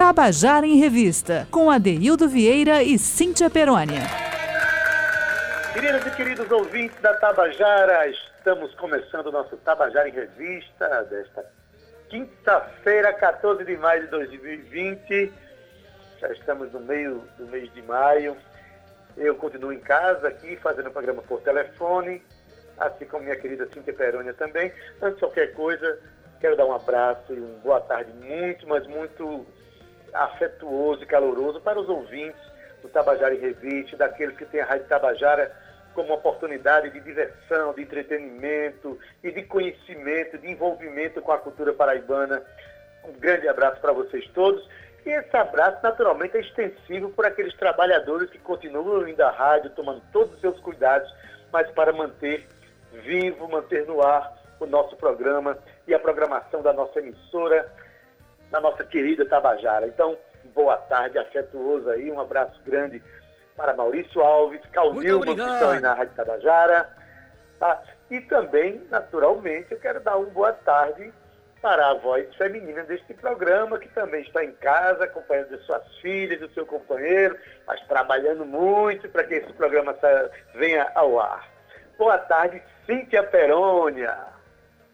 Tabajara em Revista, com Adeildo Vieira e Cíntia Perônia. Queridas e queridos ouvintes da Tabajara, estamos começando o nosso Tabajara em Revista desta quinta-feira, 14 de maio de 2020. Já estamos no meio do mês de maio. Eu continuo em casa aqui, fazendo o programa por telefone, assim como minha querida Cíntia Perônia também. Antes de qualquer coisa, quero dar um abraço e uma boa tarde muito, mas muito afetuoso e caloroso para os ouvintes do Tabajara em Reviste, daqueles que têm a Rádio Tabajara como oportunidade de diversão, de entretenimento e de conhecimento, de envolvimento com a cultura paraibana. Um grande abraço para vocês todos. E esse abraço, naturalmente, é extensivo por aqueles trabalhadores que continuam indo à rádio, tomando todos os seus cuidados, mas para manter vivo, manter no ar o nosso programa e a programação da nossa emissora, da nossa querida Tabajara. Então, boa tarde, afetuoso aí, um abraço grande para Maurício Alves, Calvilma, que estão aí na Rádio Tabajara. Tá? E também, naturalmente, eu quero dar uma boa tarde para a voz feminina deste programa, que também está em casa, acompanhando de suas filhas, do seu companheiro, mas trabalhando muito para que esse programa venha ao ar. Boa tarde, Cíntia Perônia.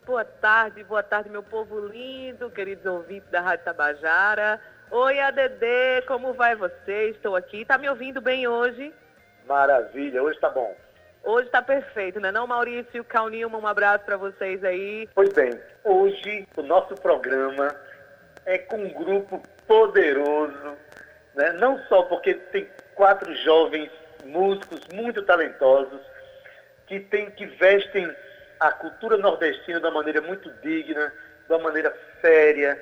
Boa tarde, boa tarde, meu povo lindo, queridos ouvintes da Rádio Tabajara. Oi, ADD, como vai você? Estou aqui. Tá me ouvindo bem hoje? Maravilha, hoje tá bom. Hoje tá perfeito, né não, Maurício? Cal Nilma, um abraço para vocês aí. Pois bem, hoje o nosso programa é com um grupo poderoso, né? não só porque tem quatro jovens músicos muito talentosos que, tem, que vestem a cultura nordestina de uma maneira muito digna, de uma maneira séria,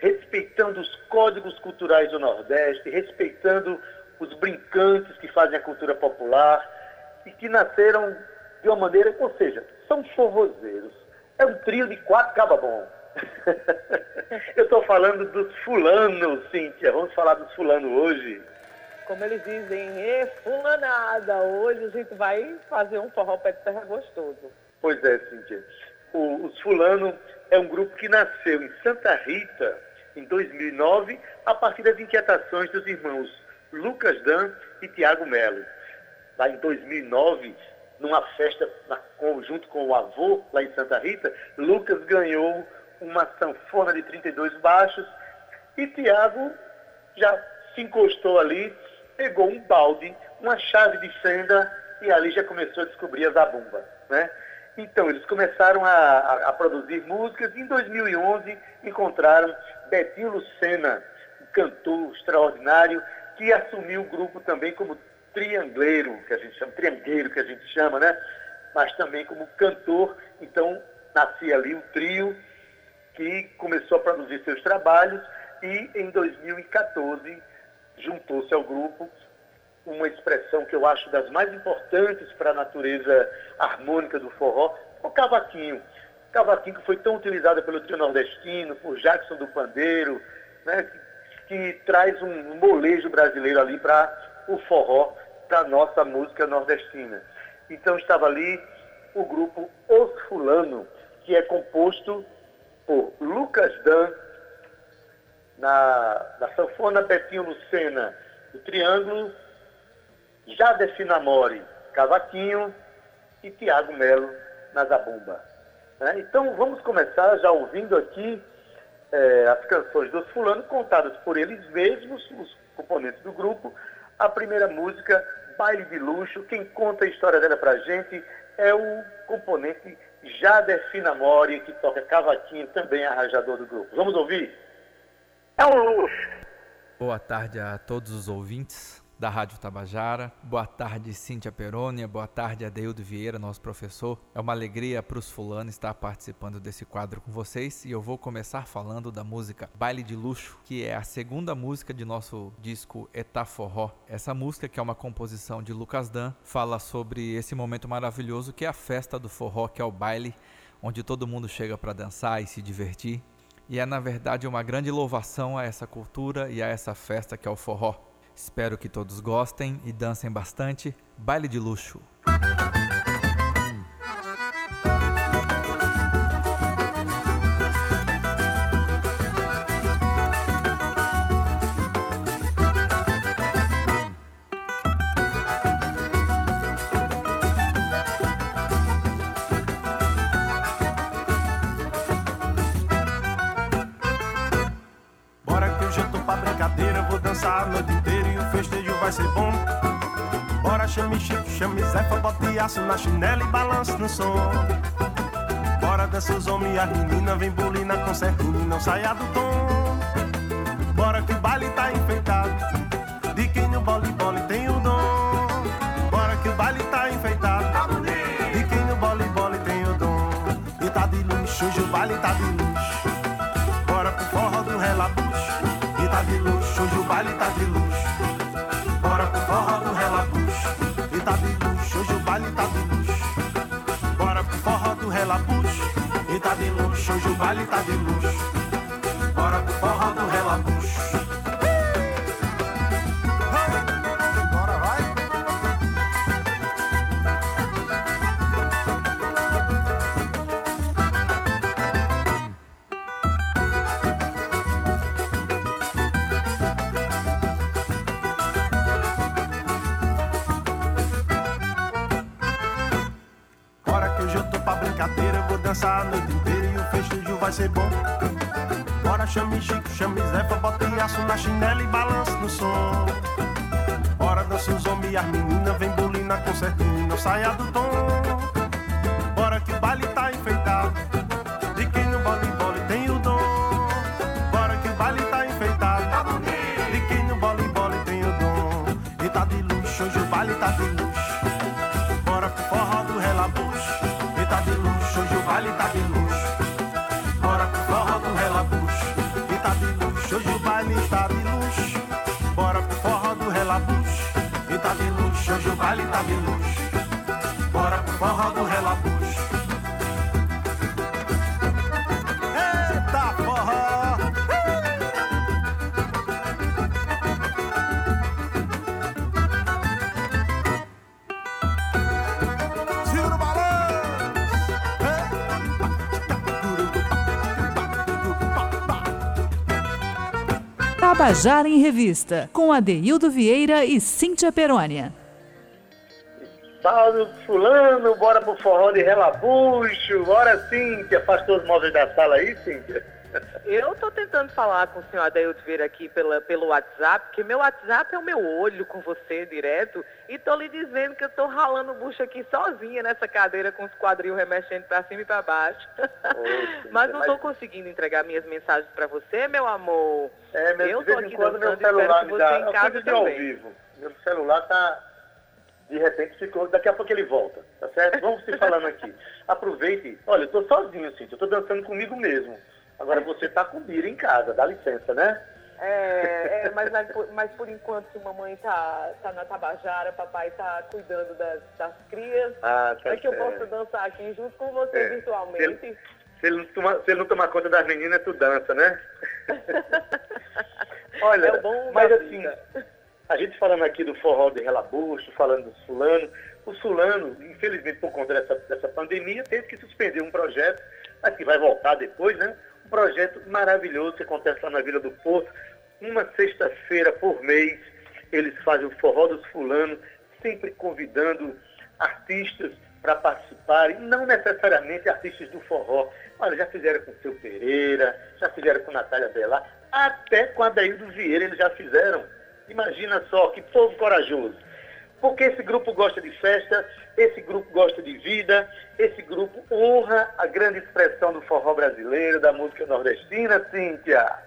respeitando os códigos culturais do Nordeste, respeitando os brincantes que fazem a cultura popular e que nasceram de uma maneira, ou seja, são forrozeiros. É um trio de quatro cababom. Eu estou falando dos fulanos, Cíntia. Vamos falar dos fulanos hoje. Como eles dizem, e fulanada. Hoje a gente vai fazer um forró pé de terra gostoso. Pois é, Cíntia. O, os Fulano é um grupo que nasceu em Santa Rita, em 2009, a partir das inquietações dos irmãos Lucas Dan e Tiago Melo. Lá em 2009, numa festa junto com o avô, lá em Santa Rita, Lucas ganhou uma sanfona de 32 baixos e Tiago já se encostou ali, pegou um balde, uma chave de fenda e ali já começou a descobrir a zabumba, né? Então, eles começaram a, a, a produzir músicas e em 2011 encontraram Betinho Lucena, um cantor extraordinário, que assumiu o grupo também como triangleiro, que a gente chama, triangueiro que a gente chama, né? Mas também como cantor. Então, nascia ali um trio que começou a produzir seus trabalhos e em 2014 juntou-se ao grupo uma expressão que eu acho das mais importantes para a natureza harmônica do forró, o cavaquinho. O cavaquinho que foi tão utilizado pelo trio nordestino, por Jackson do Pandeiro, né, que, que traz um molejo brasileiro ali para o forró, para a nossa música nordestina. Então estava ali o grupo Os Fulano, que é composto por Lucas Dan, na, na sanfona Betinho Lucena, do Triângulo, Jade Finamori, cavaquinho e Tiago Melo na zabumba. Né? Então vamos começar já ouvindo aqui é, as canções dos fulanos contadas por eles mesmos, os componentes do grupo. A primeira música, Baile de Luxo, quem conta a história dela pra gente é o componente Jader Finamori, que toca cavaquinho, também arranjador do grupo. Vamos ouvir? É um luxo. Boa tarde a todos os ouvintes da Rádio Tabajara. Boa tarde, Cíntia Perônia. Boa tarde, Adeildo Vieira, nosso professor. É uma alegria para os fulanos estar participando desse quadro com vocês e eu vou começar falando da música Baile de Luxo, que é a segunda música de nosso disco Etá Forró. Essa música, que é uma composição de Lucas Dan, fala sobre esse momento maravilhoso que é a festa do forró, que é o baile, onde todo mundo chega para dançar e se divertir. E é, na verdade, uma grande louvação a essa cultura e a essa festa que é o forró. Espero que todos gostem e dancem bastante. Baile de luxo. Festejo vai ser bom. Bora chame Chico, chame Zefa, bote aço na chinela e balance no som. Bora dança os homens e as meninas, vem bolina com certinho, não saia do tom. Bora que o baile tá enfeitado, de quem no bole bole tem o dom. Bora que o baile tá enfeitado, de quem no bole bole tem o dom. E tá de luxo, o baile tá de luxo. Tá de luxo, hoje o baile tá de luxo. Bora pro forró do! Bora que eu tô vou dançar a noite inteira e o festejo vai ser bom. Bora chame Chico, chame Zefa, bota aço na chinela e balance no som. Bora dança os homens e as meninas, vem bolina com certinho, não saia do tom. Bora que o baile tá enfeitado, de quem no bole bole tem o dom. Bora que o baile tá enfeitado, de quem no bole bole tem o dom. E tá de luxo, hoje o baile tá de luxo. Hoje o baile tá de luxo. Bora pro forró do relabucho. Eita forró! Segura o Tabajara em Revista, com Adeildo Vieira e Cíntia Perônia. Salve fulano, bora pro forró de relabucho. Bora, Cíntia. Afastou os móveis da sala aí, Cíntia? Eu tô tentando falar com o senhor Adeildo Vieira aqui pela, pelo WhatsApp, porque meu WhatsApp é o meu olho com você direto, e tô lhe dizendo que eu tô ralando o bucho aqui sozinha nessa cadeira com os quadril remexendo pra cima e pra baixo. Mas não tô mas- conseguindo entregar minhas mensagens pra você, meu amor. É, meu, eu tô aqui quando meu celular me dá. em Eu casa fico de ao vivo. Meu celular tá. De repente ficou. Daqui a pouco ele volta, tá certo? Vamos se falando aqui. Aproveite. Olha, eu tô sozinho, Cíntia. Eu tô dançando comigo mesmo. Agora você tá com Bira em casa, dá licença, né? É, é, mas, mas, por- enquanto que mamãe tá, tá na Tabajara, papai tá cuidando das, das crias, Ah, tá é que eu posso dançar aqui junto com você É, virtualmente. Se ele, não toma- se ele não tomar conta das meninas, tu dança, né? Olha, É mas assim. A gente falando aqui do forró de relabucho, falando dos fulano, o fulano, infelizmente por conta dessa, dessa pandemia, teve que suspender um projeto, mas que vai voltar depois, né? Um projeto maravilhoso que acontece lá na Vila do Porto, uma sexta-feira por mês, eles fazem o forró dos fulanos, sempre convidando artistas para participarem, não necessariamente artistas do forró. Olha, já fizeram com o Seu Pereira, já fizeram com Natália Belar, até com a Daildo Vieira eles já fizeram. Imagina só, que povo corajoso. Porque esse grupo gosta de festa, esse grupo gosta de vida, esse grupo honra a grande expressão do forró brasileiro, da música nordestina, Cíntia.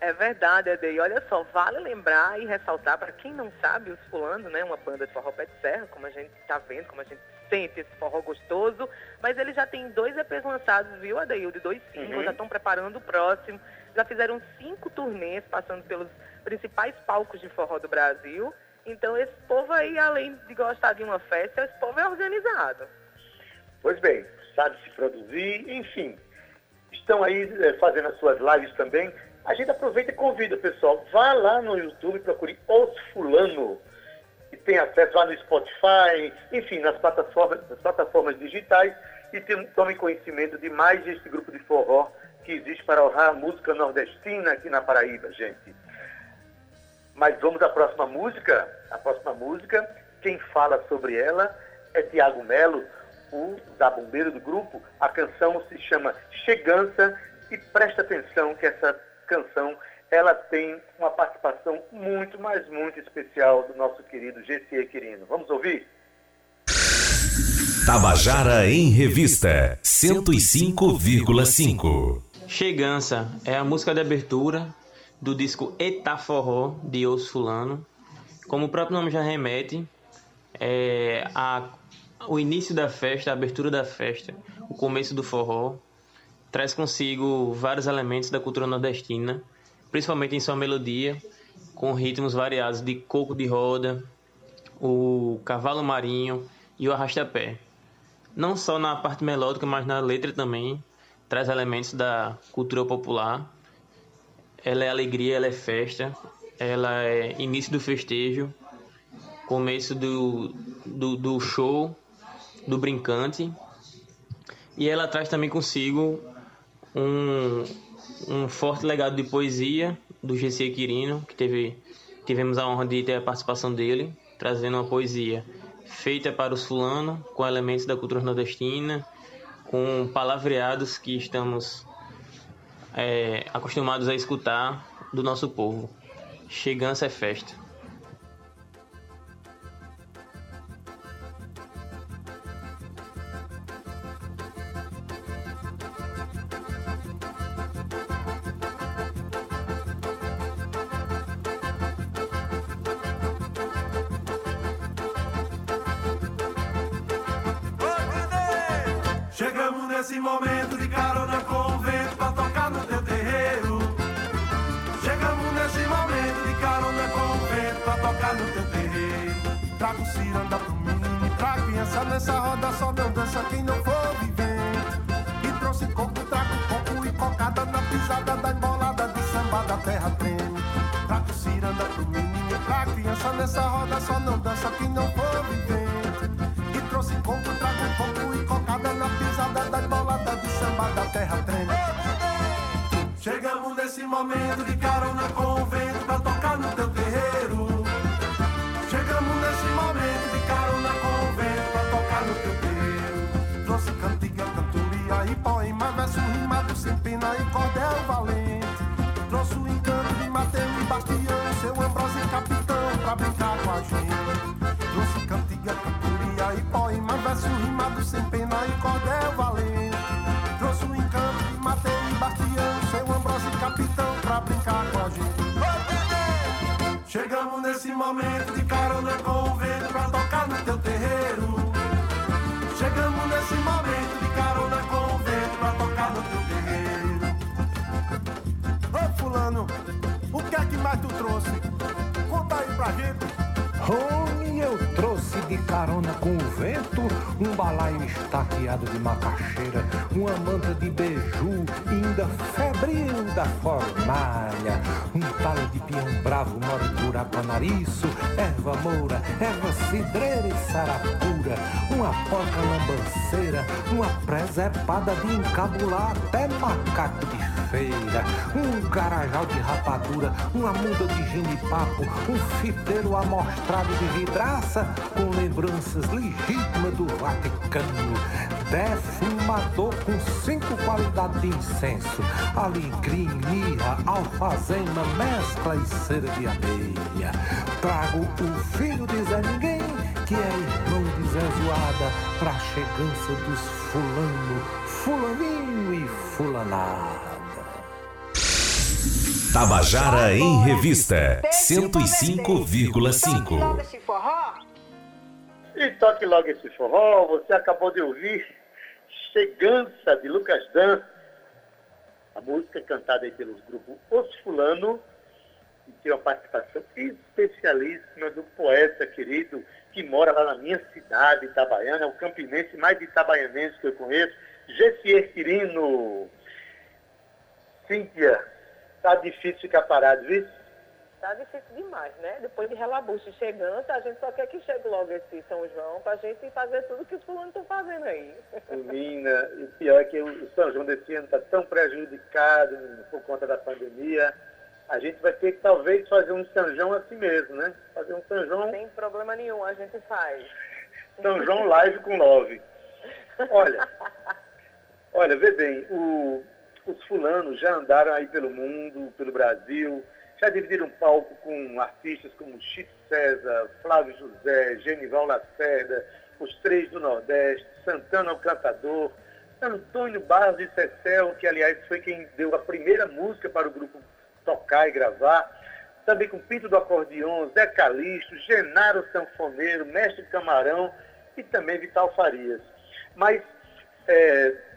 É verdade, Ede. E olha só, vale lembrar e ressaltar, para quem não sabe, os Fulano, né, uma banda de forró pé de serra, como a gente tá vendo, como a gente sente esse forró gostoso, mas eles já têm dois EPs lançados, viu, Adeildo? Dois singles, Uhum. já estão preparando o próximo. Já fizeram cinco turnês, passando pelos principais palcos de forró do Brasil. Então, esse povo aí, além de gostar de uma festa, esse povo é organizado. Pois bem, sabe se produzir, enfim. Estão aí eh, fazendo as suas lives também. A gente aproveita e convida, pessoal. Vá lá no YouTube, procure Os Fulano. Tem acesso lá no Spotify, enfim, nas plataformas, nas plataformas digitais. E tem, tome conhecimento de mais este grupo de forró que existe para honrar a música nordestina aqui na Paraíba, gente. Mas vamos à próxima música. A próxima música, quem fala sobre ela é Tiago Melo, o zabumbeiro do grupo. A canção se chama Chegança e presta atenção que essa canção ela tem uma participação muito, mas muito especial do nosso querido GC Quirino. Vamos ouvir? Tabajara em Revista 105,5 Chegança é a música de abertura do disco Eta Forró de Os Fulano. Como o próprio nome já remete, é a, o início da festa, a abertura da festa, o começo do forró, traz consigo vários elementos da cultura nordestina, principalmente em sua melodia, com ritmos variados de coco de roda, o cavalo marinho e o arrastapé. Não só na parte melódica, mas na letra também, traz elementos da cultura popular. Ela é alegria, ela é festa, ela é início do festejo, começo do, do, do show, do brincante. E ela traz também consigo um, um forte legado de poesia do GC Quirino, que teve, tivemos a honra de ter a participação dele, trazendo uma poesia feita para os fulanos, com elementos da cultura nordestina, com palavreados que estamos é, acostumados a escutar do nosso povo. Chegança é festa. Nesse momento de carona com o vento pra tocar no teu terreiro. Chegamos nesse momento de carona com o vento pra tocar no teu terreiro. Trago ciranda pro menino, trago criança nessa roda, só não dança quem não for vivendo. E trouxe coco, trago coco e cocada na pisada da embolada de samba da terra treme. Trago ciranda pro menino, trago criança nessa roda, só não dança quem não for vivendo. Momento de carona com o vento pra tocar no teu terreiro. Chegamos nesse momento de carona com o vento pra tocar no teu terreiro. Trouxe cantiga, cantoria e poema, verso rimado sem pena e cordel valente. Trouxe o encanto de Mateus e Bastião, seu Ambrosio capitão pra brincar com a gente. Trouxe cantiga, cantoria e poema, verso rimado sem pena e cordel valente. Nesse momento de carona com o vento pra tocar no teu terreiro. Chegamos nesse momento de carona com o vento pra tocar no teu terreiro. Ô fulano, o que é que mais tu trouxe? Conta aí pra gente. Homem, eu trouxe de carona com o vento um balaio estaqueado de macaxeira, uma manta de beiju, ainda febril da fornalha, um talo de pião bravo, moricura panariço, erva moura, erva cidreira e sarapura, uma porca lambanceira, uma presepada de encabular até macaco de feira, um carajal de rapadura, uma muda de ginipapo, um fiteiro amostrado de vidraça com lembranças legítimas do Vaticano, defumador com cinco qualidades de incenso, alecrim, mirra, alfazema, mescla e cera de abelha. Trago o filho de Zé Ninguém, que é irmão de Zé Zoada, pra chegança dos fulano, fulaninho e fulanada. Tabajara em Revista 105,5 E toque logo esse forró, você acabou de ouvir Chegança de Lucas Dan, a música cantada aí pelos grupos Os Fulano, e tem uma participação especialíssima do poeta querido que mora lá na minha cidade, Itabaiana, o campinense mais itabaianense que eu conheço, Gessier Quirino. Cíntia, tá difícil ficar parado, viu? Tá difícil demais, né? Depois de relabucho chegando, a gente só quer que chegue logo esse São João pra gente fazer tudo que os fulanos estão fazendo aí. Menina, o pior é que o São João desse ano está tão prejudicado por conta da pandemia. A gente vai ter que talvez fazer um São João assim mesmo, né? Fazer um São João, Sem problema nenhum, a gente faz. São João live com love. Olha, olha, vê bem, o, os fulanos já andaram aí pelo mundo, pelo Brasil, já dividiram palco com artistas como Chico César, Flávio José, Genival Lacerda, os três do Nordeste, Santana o Cantador, Antônio Barros de Cecel, que aliás foi quem deu a primeira música para o grupo tocar e gravar, também com Pinto do Acordeon, Zé Calixto, Genaro Sanfoneiro, Mestre Camarão e também Vital Farias. Mas é,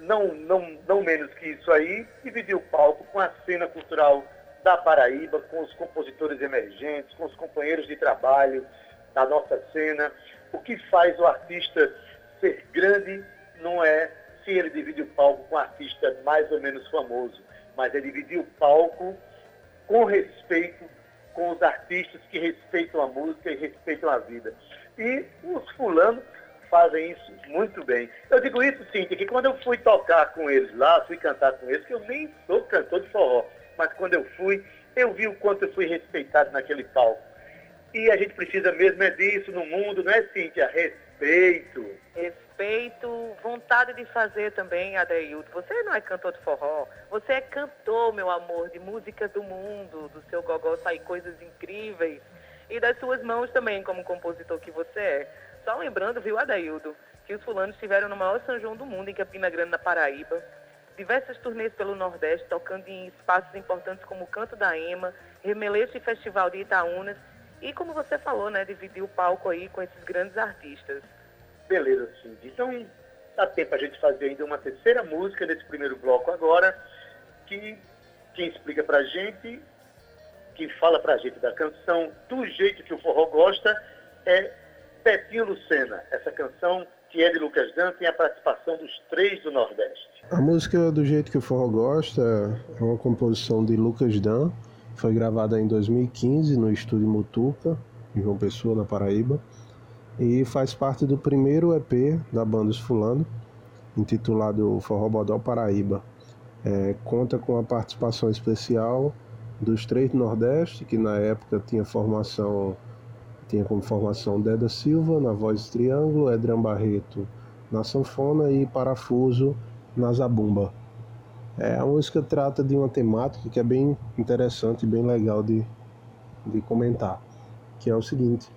não, não, não menos que isso aí, dividiu o palco com a cena cultural da Paraíba, com os compositores emergentes, com os companheiros de trabalho da nossa cena. O que faz o artista ser grande não é se ele divide o palco com um artista mais ou menos famoso, mas é dividir o palco com respeito com os artistas que respeitam a música e respeitam a vida. E os fulanos fazem isso muito bem. Eu digo isso, sim, que quando eu fui tocar com eles lá, fui cantar com eles, que eu nem sou cantor de forró, mas quando eu fui, eu vi o quanto eu fui respeitado naquele palco. E a gente precisa mesmo é disso no mundo, não é, Cíntia? Respeito. Respeito, vontade de fazer também, Adeildo. Você não é cantor de forró, você é cantor, meu amor, de músicas do mundo, do seu gogó sair coisas incríveis. E das suas mãos também, como compositor que você é. Só lembrando, viu, Adaildo, que os fulanos estiveram no maior São João do mundo, em Campina Grande, na Paraíba. Diversas turnês pelo Nordeste, tocando em espaços importantes como o Canto da Ema, Remeleixo e Festival de Itaúnas. E como você falou, né, dividir o palco aí com esses grandes artistas. Beleza, Cindy. Então, dá tempo a gente fazer ainda uma terceira música desse primeiro bloco agora, que quem explica pra gente, quem fala pra gente da canção do jeito que o forró gosta, é Petinho Lucena, essa canção que é de Lucas Dan, tem a participação dos três do Nordeste. A música Do Jeito que o Forró Gosta é uma composição de Lucas Dan, foi gravada em 2015 no estúdio Mutuca, em João Pessoa, na Paraíba, e faz parte do primeiro EP da banda Os Fulano, intitulado Forró Bodó Paraíba. É, conta com a participação especial dos três do Nordeste, que na época tinha formação tinha como formação Deda Silva na voz triângulo, Edran Barreto na sanfona e Parafuso na zabumba. É, a música trata de uma temática que é bem interessante e bem legal de, de comentar, que é o seguinte: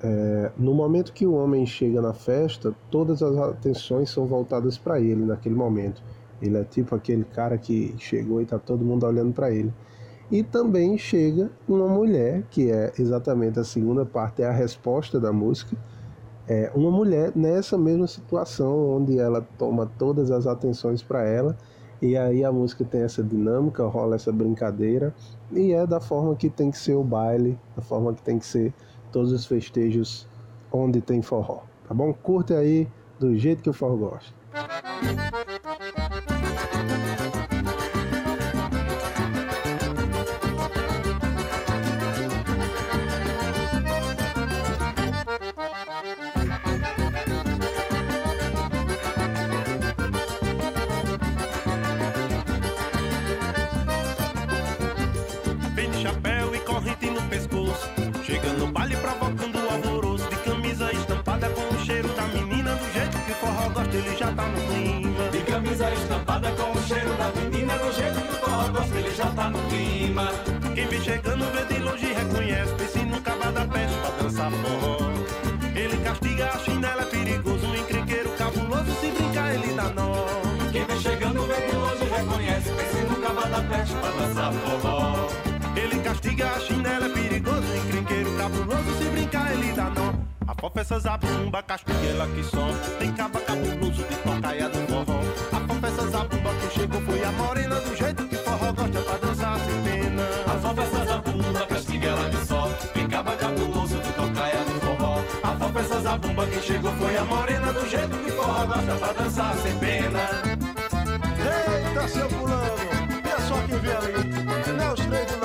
é, no momento que o homem chega na festa, todas as atenções são voltadas para ele naquele momento. Ele é tipo aquele cara que chegou e está todo mundo olhando para ele. E também chega uma mulher, que é exatamente a segunda parte, é a resposta da música. É uma mulher nessa mesma situação, onde ela toma todas as atenções para ela, e aí a música tem essa dinâmica, rola essa brincadeira, e é da forma que tem que ser o baile, da forma que tem que ser todos os festejos onde tem forró. Tá bom? Curte aí do jeito que o forró gosta. Tá no clima. Quem vem chegando vê de longe reconhece, vê se nunca vai dar peste pra dançar forró. Ele castiga a chinela, é perigoso, um encrenqueiro cabuloso, se brincar ele dá nó. Quem vem chegando vê de longe reconhece, vê se nunca vai dar peste pra dançar forró. Ele castiga a chinela, é perigoso, um encrenqueiro cabuloso, se brincar ele dá nó. A fofessa zabumba, castiga que só Tem caba cabuloso de tocaia do a morena Do jeito que forró gosta pra dançar sem pena. A fofessa zabumba, castiga ela só Tem caba cabuloso de tocaia do forró. A fofessa zabumba que chegou foi a morena Do jeito que forró gosta pra dançar sem pena. Eita, seu fulano, é só que vem ali Não é os três do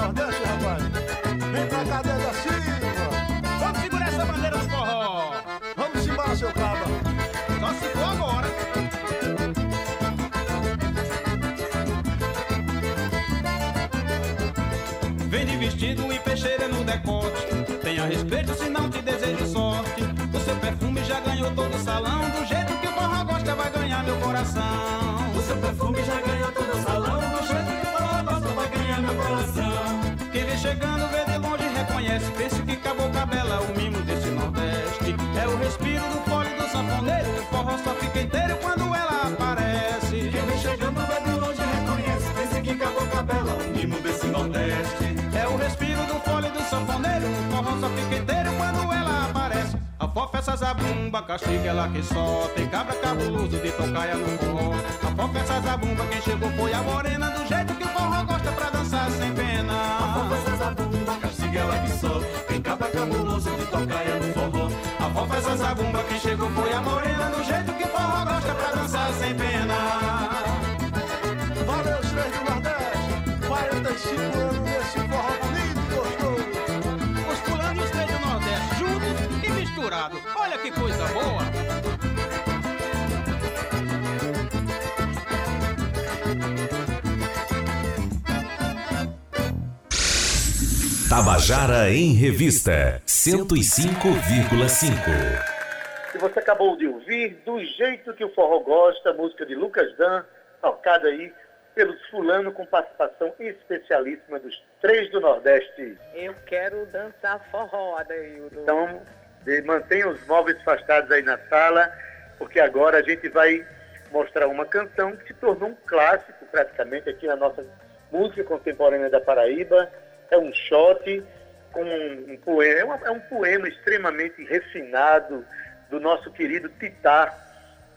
respeito se não te desejo sorte. O seu perfume já ganhou todo o salão. Do jeito que o forró gosta vai ganhar meu coração. O seu perfume já ganhou essa zabumba, castiga ela que só Tem cabra cabuloso de tocaia no forró A fofa essa zabumba, quem chegou foi a morena Do jeito que o forró gosta pra dançar sem pena. A fofa essa zabumba, castiga ela que só Tem cabra cabuloso de tocaia no forró. A fofa essa zabumba, quem chegou foi a morena Do jeito que o forró gosta pra dançar sem pena. Valeu, os três do Nordeste 45 anos que coisa boa Tabajara em Revista 105,5. E você acabou de ouvir Do Jeito que o Forró Gosta, música de Lucas Dan, tocada aí pelos fulano com participação especialíssima dos três do Nordeste. Eu quero dançar forró, Adaildo. Então, mantenha os móveis afastados aí na sala, porque agora a gente vai mostrar uma canção que se tornou um clássico praticamente aqui na nossa música contemporânea da Paraíba. É um shot com um, poema, é, uma- é um poema extremamente refinado do nosso querido Titá,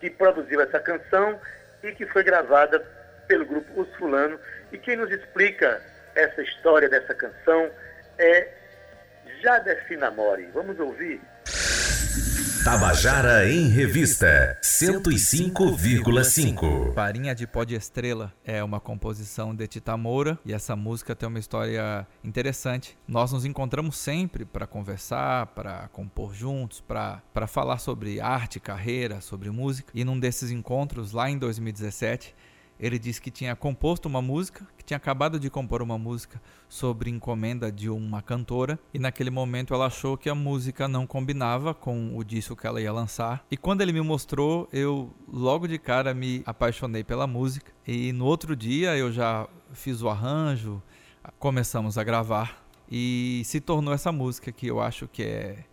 que produziu essa canção e que foi gravada pelo grupo Os Fulano. E quem nos explica essa história dessa canção é Jadeci Namori. Vamos ouvir? Tabajara em Revista 105,5. Farinha de Pó de Estrela é uma composição de Tita Moura e essa música tem uma história interessante. Nós nos encontramos sempre para conversar, para compor juntos, para falar sobre arte, carreira, sobre música. E num desses encontros, lá em 2017, ele disse que tinha composto uma música, que tinha acabado de compor uma música sobre encomenda de uma cantora, e naquele momento ela achou que a música não combinava com o disco que ela ia lançar. E quando ele me mostrou, eu logo de cara me apaixonei pela música, e no outro dia eu já fiz o arranjo, começamos a gravar, e se tornou essa música que eu acho que é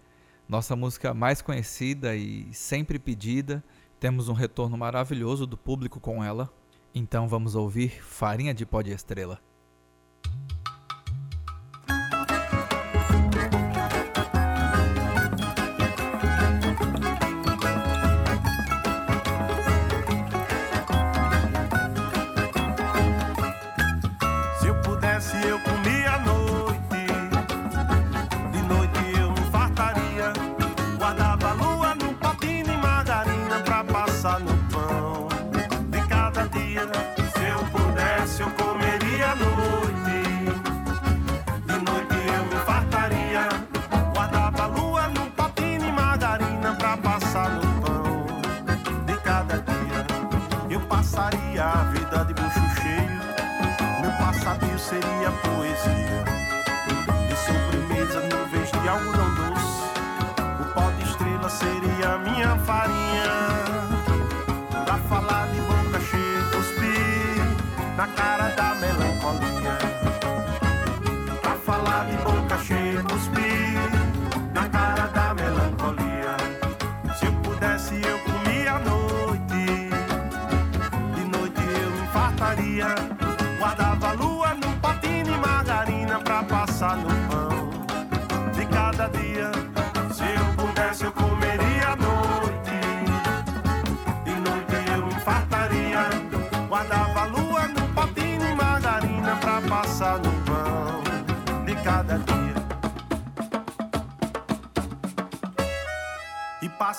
nossa música mais conhecida e sempre pedida. Temos um retorno maravilhoso do público com ela. Então vamos ouvir Farinha de Pó de Estrela.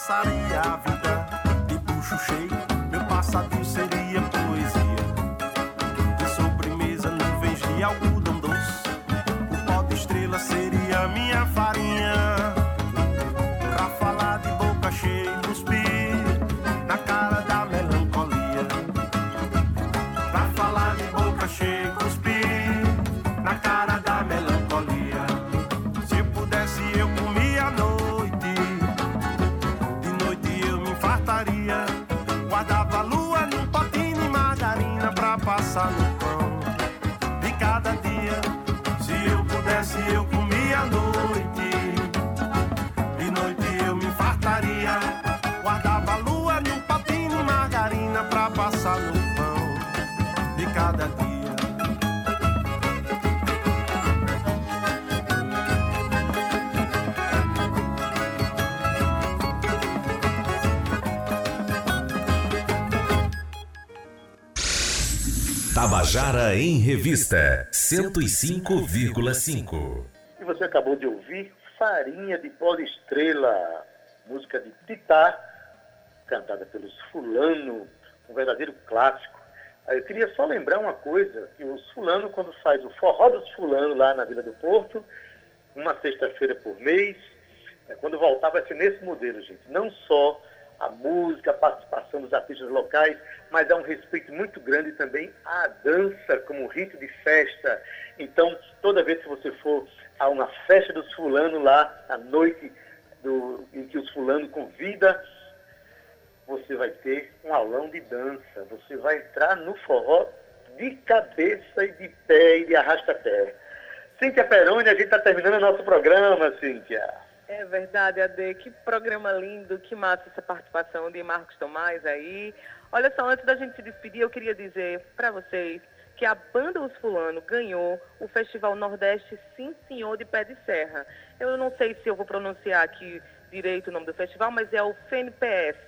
Passaria a vida de bucho cheio. Meu passadio seria Tabajara em Revista 105,5. E você acabou de ouvir Farinha de Poliestrela, música de Titá, cantada pelos Fulano, um verdadeiro clássico. Aí Eu queria só lembrar uma coisa, que os Fulano, quando faz o Forró dos Fulano lá na Vila do Porto, uma sexta-feira por mês, é, quando voltar vai ser nesse modelo, gente. Não só a música, a participação dos artistas locais, mas há um respeito muito grande também à dança como rito de festa. Então, toda vez que você for a uma festa dos fulano lá, à noite do, em que os fulano convida, você vai ter um aulão de dança. Você vai entrar no forró de cabeça e de pé e de arrasta-pé. Cíntia Peroni, a gente está terminando o nosso programa, Cíntia. É verdade, Ade. Que programa lindo, que massa essa participação de Marcos Tomás aí. Olha só, antes da gente se despedir, eu queria dizer para vocês que a banda Os Fulano ganhou o Festival Nordeste Sim Senhor de Pé de Serra. Eu não sei se eu vou pronunciar aqui direito o nome do festival, mas é o FNPS.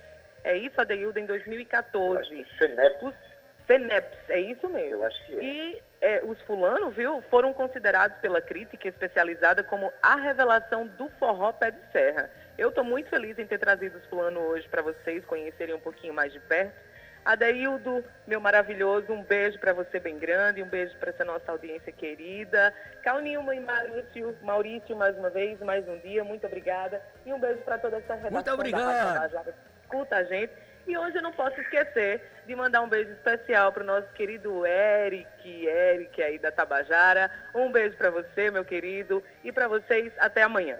É isso, Adeildo, em 2014. FENEPS. FENEPS, é isso mesmo. Eu acho que é. E é, os fulano, viu, foram considerados pela crítica especializada como a revelação do forró pé de serra. Eu estou muito feliz em ter trazido os fulano hoje para vocês conhecerem um pouquinho mais de perto. Adeildo, meu maravilhoso, um beijo para você bem grande, um beijo para essa nossa audiência querida. Calnilma e Maurício, Maurício, mais uma vez, mais um dia, muito obrigada. E um beijo para toda essa redação Muito da obrigado. Rádio Tabajara que escuta a gente. E hoje eu não posso esquecer de mandar um beijo especial para o nosso querido Eric, Eric aí da Tabajara. Um beijo para você, meu querido, e para vocês até amanhã.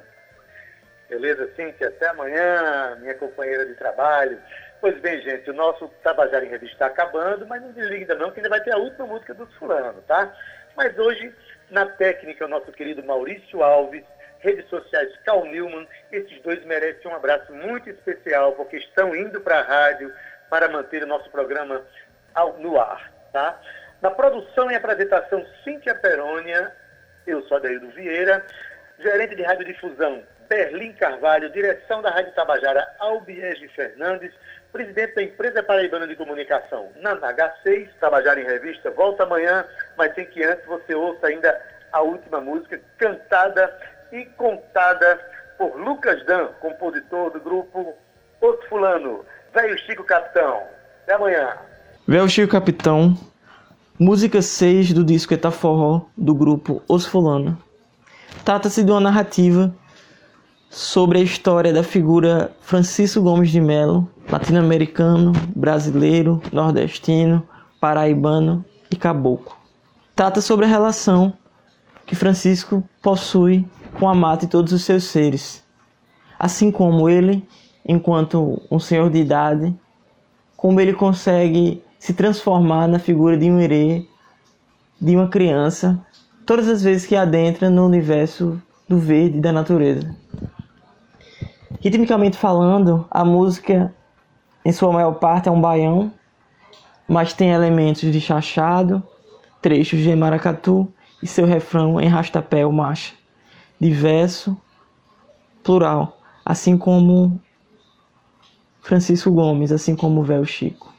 Beleza, Cíntia? Até amanhã, minha companheira de trabalho. Pois bem, gente, o nosso Tabajara em Revista está acabando, mas não desliga ainda não, que ainda vai ter a última música dos fulano, tá? Mas hoje, na técnica, o nosso querido Maurício Alves, redes sociais Cal Newman, esses dois merecem um abraço muito especial, porque estão indo para a rádio para manter o nosso programa no ar, tá? Na produção e apresentação, Cíntia Perônia, eu sou Adaildo Vieira, gerente de radiodifusão, Berlim Carvalho, direção da Rádio Tabajara, Albiege Fernandes, presidente da Empresa Paraibana de Comunicação, Nana H6, Tabajara em Revista, volta amanhã, mas sem que antes você ouça ainda a última música, cantada e contada por Lucas Dan, compositor do grupo Outro Fulano, Velho Chico Capitão. Até amanhã. Véu Chico Capitão, música 6 do disco Eta Forró, do grupo Os Fulano. Trata-se de uma narrativa sobre a história da figura Francisco Gomes de Melo, latino-americano, brasileiro, nordestino, paraibano e caboclo. Trata sobre a relação que Francisco possui com a mata e todos os seus seres, assim como ele, enquanto um senhor de idade, como ele consegue se transformar na figura de um herê, de uma criança, todas as vezes que adentra no universo do verde da natureza. Ritmicamente falando, a música, em sua maior parte, é um baião, mas tem elementos de chachado, trechos de maracatu e seu refrão em rastapé ou marcha, diverso, plural, assim como Francisco Gomes, assim como o véu Chico.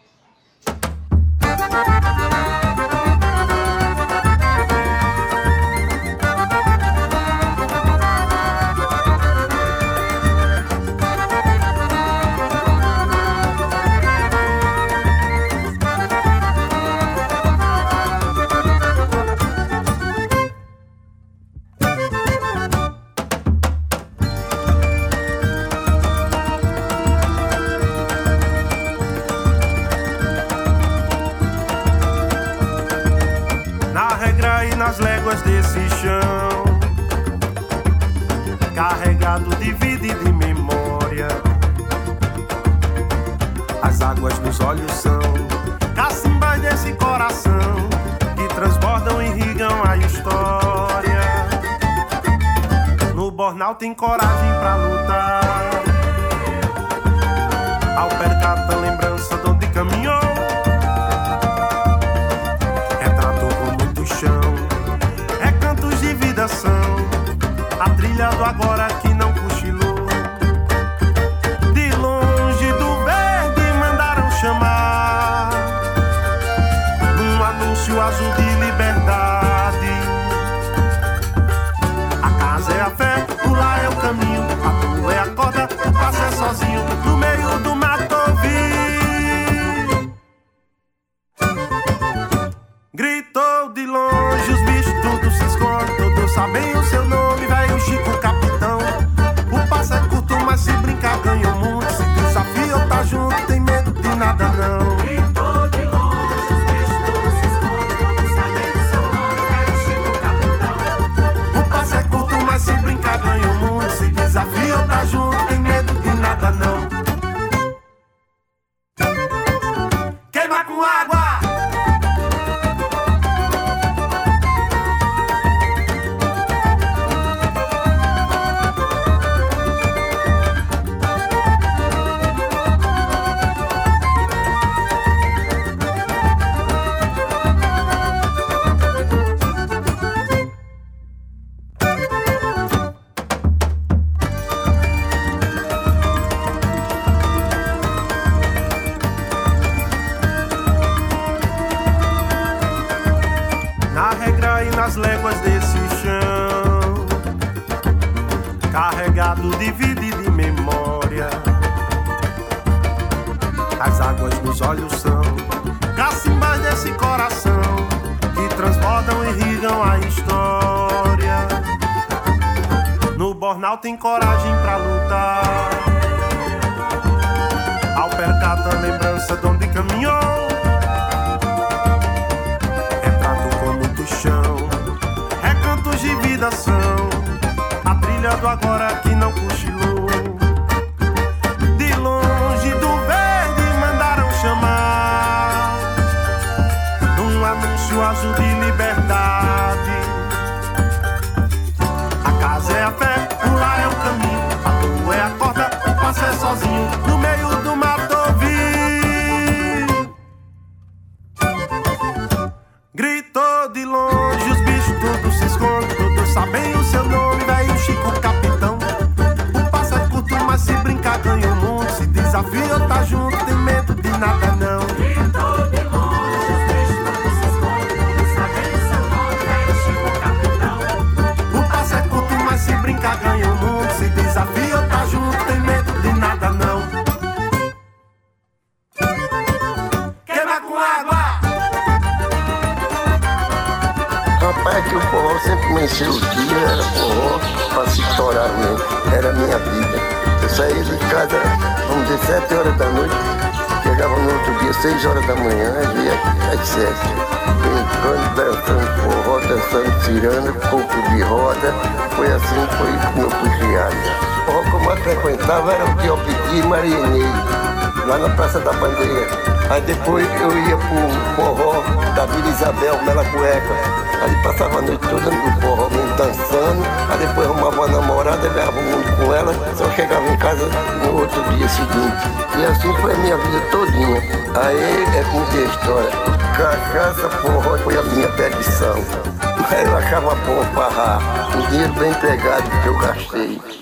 As águas nos olhos são cacimbas desse coração que transbordam e irrigam a história. Bornal tem coragem pra lutar. Ao percata lembrança de onde caminhou. No Bornal tem coragem pra lutar. Ao percata lembrança de onde caminhou. retrato com muito chão. Recantos de vida são a trilha do agora que não cochilou. Encheu o dia, era forró pra se estourar mesmo, era a minha vida. Eu saía de casa, vamos dizer, sete horas da noite, chegava no outro dia, seis horas da manhã, e ia excesso. Brincando, dançando forró, dançando ciranda, pouco de roda, foi assim, foi como eu fui criado. O forró que eu mais frequentava era o que eu pedi Marianei, lá na Praça da Bandeira. Aí depois eu ia pro forró da Vila Isabel, Mela Cueca. Aí passava a noite toda no forró, mesmo dançando. Aí depois arrumava uma namorada, levava o mundo com ela. Só chegava em casa no outro dia seguinte. E assim foi a minha vida todinha. Aí é como que a história. Cachaça, forró foi a minha perdição. Mas eu achava bom farrar. Um dinheiro bem empregado que eu gastei.